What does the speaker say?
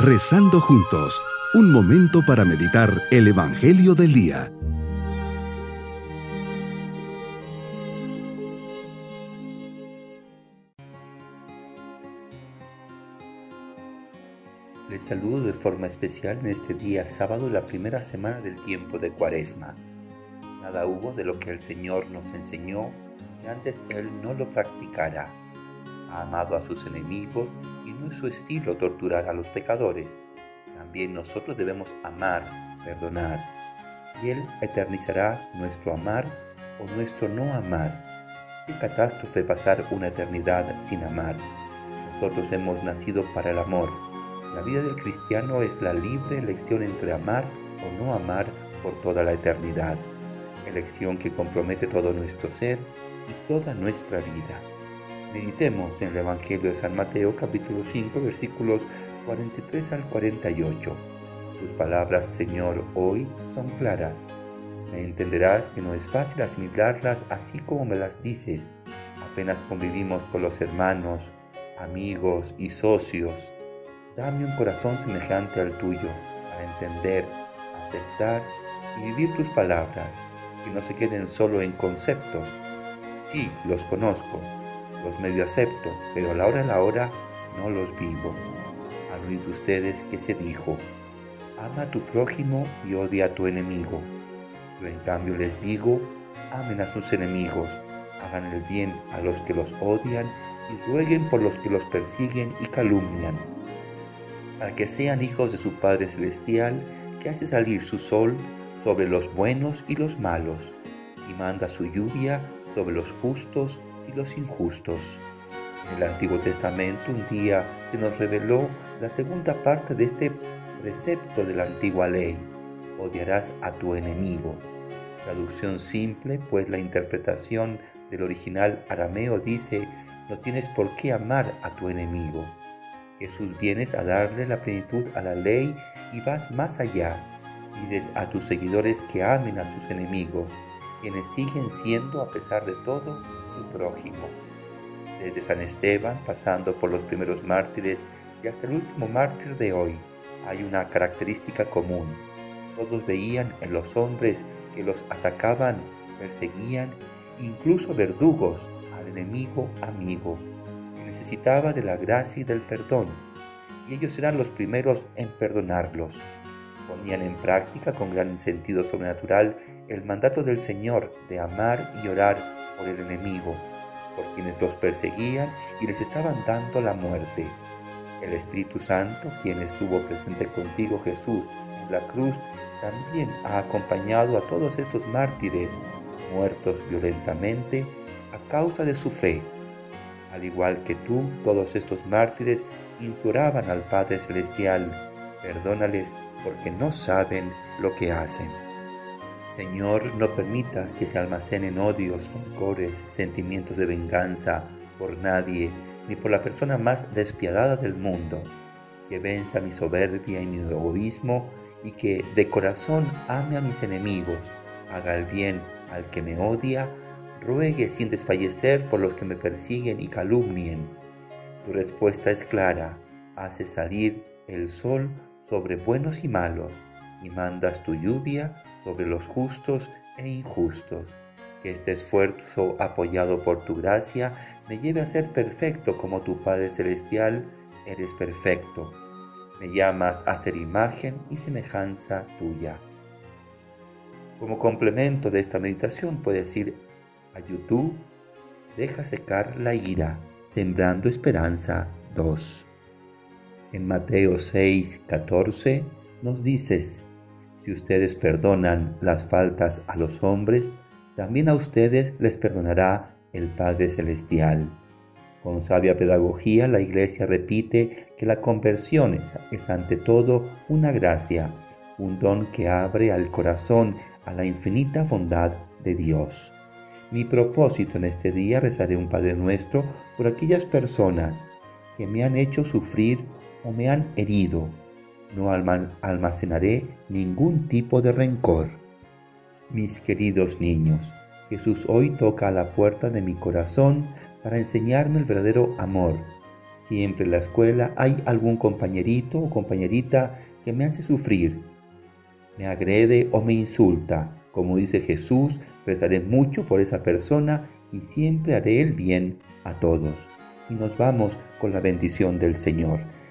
Rezando juntos, un momento para meditar el Evangelio del Día. Les saludo de forma especial en este día sábado, la primera semana del tiempo de Cuaresma. Nada hubo de lo que el Señor nos enseñó que antes Él no lo practicara. Ha amado a sus enemigos no es su estilo torturar a los pecadores. También nosotros debemos amar, perdonar, y Él eternizará nuestro amar o nuestro no amar. Qué catástrofe pasar una eternidad sin amar. Nosotros hemos nacido para el amor. La vida del cristiano es la libre elección entre amar o no amar por toda la eternidad. Elección que compromete todo nuestro ser y toda nuestra vida. Meditemos en el Evangelio de San Mateo capítulo 5 versículos 43 al 48. Tus palabras, Señor, hoy son claras. Me entenderás que no es fácil asimilarlas así como me las dices. Apenas convivimos con los hermanos, amigos y socios. Dame un corazón semejante al tuyo para entender, aceptar y vivir tus palabras, que no se queden solo en conceptos. Sí, los conozco, los medio acepto, pero a la hora a la hora no los vivo. Han oído ustedes que se dijo, ama a tu prójimo y odia a tu enemigo. Yo en cambio les digo, amen a sus enemigos, hagan el bien a los que los odian y rueguen por los que los persiguen y calumnian, para que sean hijos de su Padre Celestial, que hace salir su sol sobre los buenos y los malos, y manda su lluvia sobre los justos y los injustos. En el Antiguo Testamento un día se nos reveló la segunda parte de este precepto de la antigua ley. Odiarás a tu enemigo. Traducción simple, pues la interpretación del original arameo dice, no tienes por qué amar a tu enemigo. Jesús vienes a darle la plenitud a la ley y vas más allá. Pides a tus seguidores que amen a sus enemigos, quienes siguen siendo, a pesar de todo, su prójimo. Desde San Esteban, pasando por los primeros mártires y hasta el último mártir de hoy, hay una característica común. Todos veían en los hombres que los atacaban, perseguían, incluso verdugos, al enemigo amigo, que necesitaba de la gracia y del perdón, y ellos eran los primeros en perdonarlos. Ponían en práctica con gran sentido sobrenatural el mandato del Señor de amar y orar por el enemigo, por quienes los perseguían y les estaban dando la muerte. El Espíritu Santo, quien estuvo presente contigo Jesús en la cruz, también ha acompañado a todos estos mártires muertos violentamente a causa de su fe. Al igual que tú, todos estos mártires imploraban al Padre Celestial, perdónales porque no saben lo que hacen. Señor, no permitas que se almacenen odios, rencores, sentimientos de venganza por nadie, ni por la persona más despiadada del mundo, que venza mi soberbia y mi egoísmo y que de corazón ame a mis enemigos, haga el bien al que me odia, ruegue sin desfallecer por los que me persiguen y calumnien. Tu respuesta es clara, hace salir el sol sobre buenos y malos, y mandas tu lluvia sobre los justos e injustos. Que este esfuerzo apoyado por tu gracia me lleve a ser perfecto como tu Padre Celestial eres perfecto. Me llamas a ser imagen y semejanza tuya. Como complemento de esta meditación puedes ir a YouTube, deja secar la ira, sembrando esperanza 2. En Mateo 6, 14 nos dices, si ustedes perdonan las faltas a los hombres, también a ustedes les perdonará el Padre Celestial. Con sabia pedagogía, la Iglesia repite que la conversión es, ante todo una gracia, un don que abre al corazón a la infinita bondad de Dios. Mi propósito en este día rezaré un Padre Nuestro por aquellas personas que me han hecho sufrir o me han herido no almacenaré ningún tipo de rencor. Mis queridos niños, Jesús hoy toca a la puerta de mi corazón para enseñarme el verdadero amor. Siempre en la escuela hay algún compañerito o compañerita que me hace sufrir, me agrede o me insulta. Como dice Jesús, rezaré mucho por esa persona y siempre haré el bien a todos. Y nos vamos con la bendición del Señor.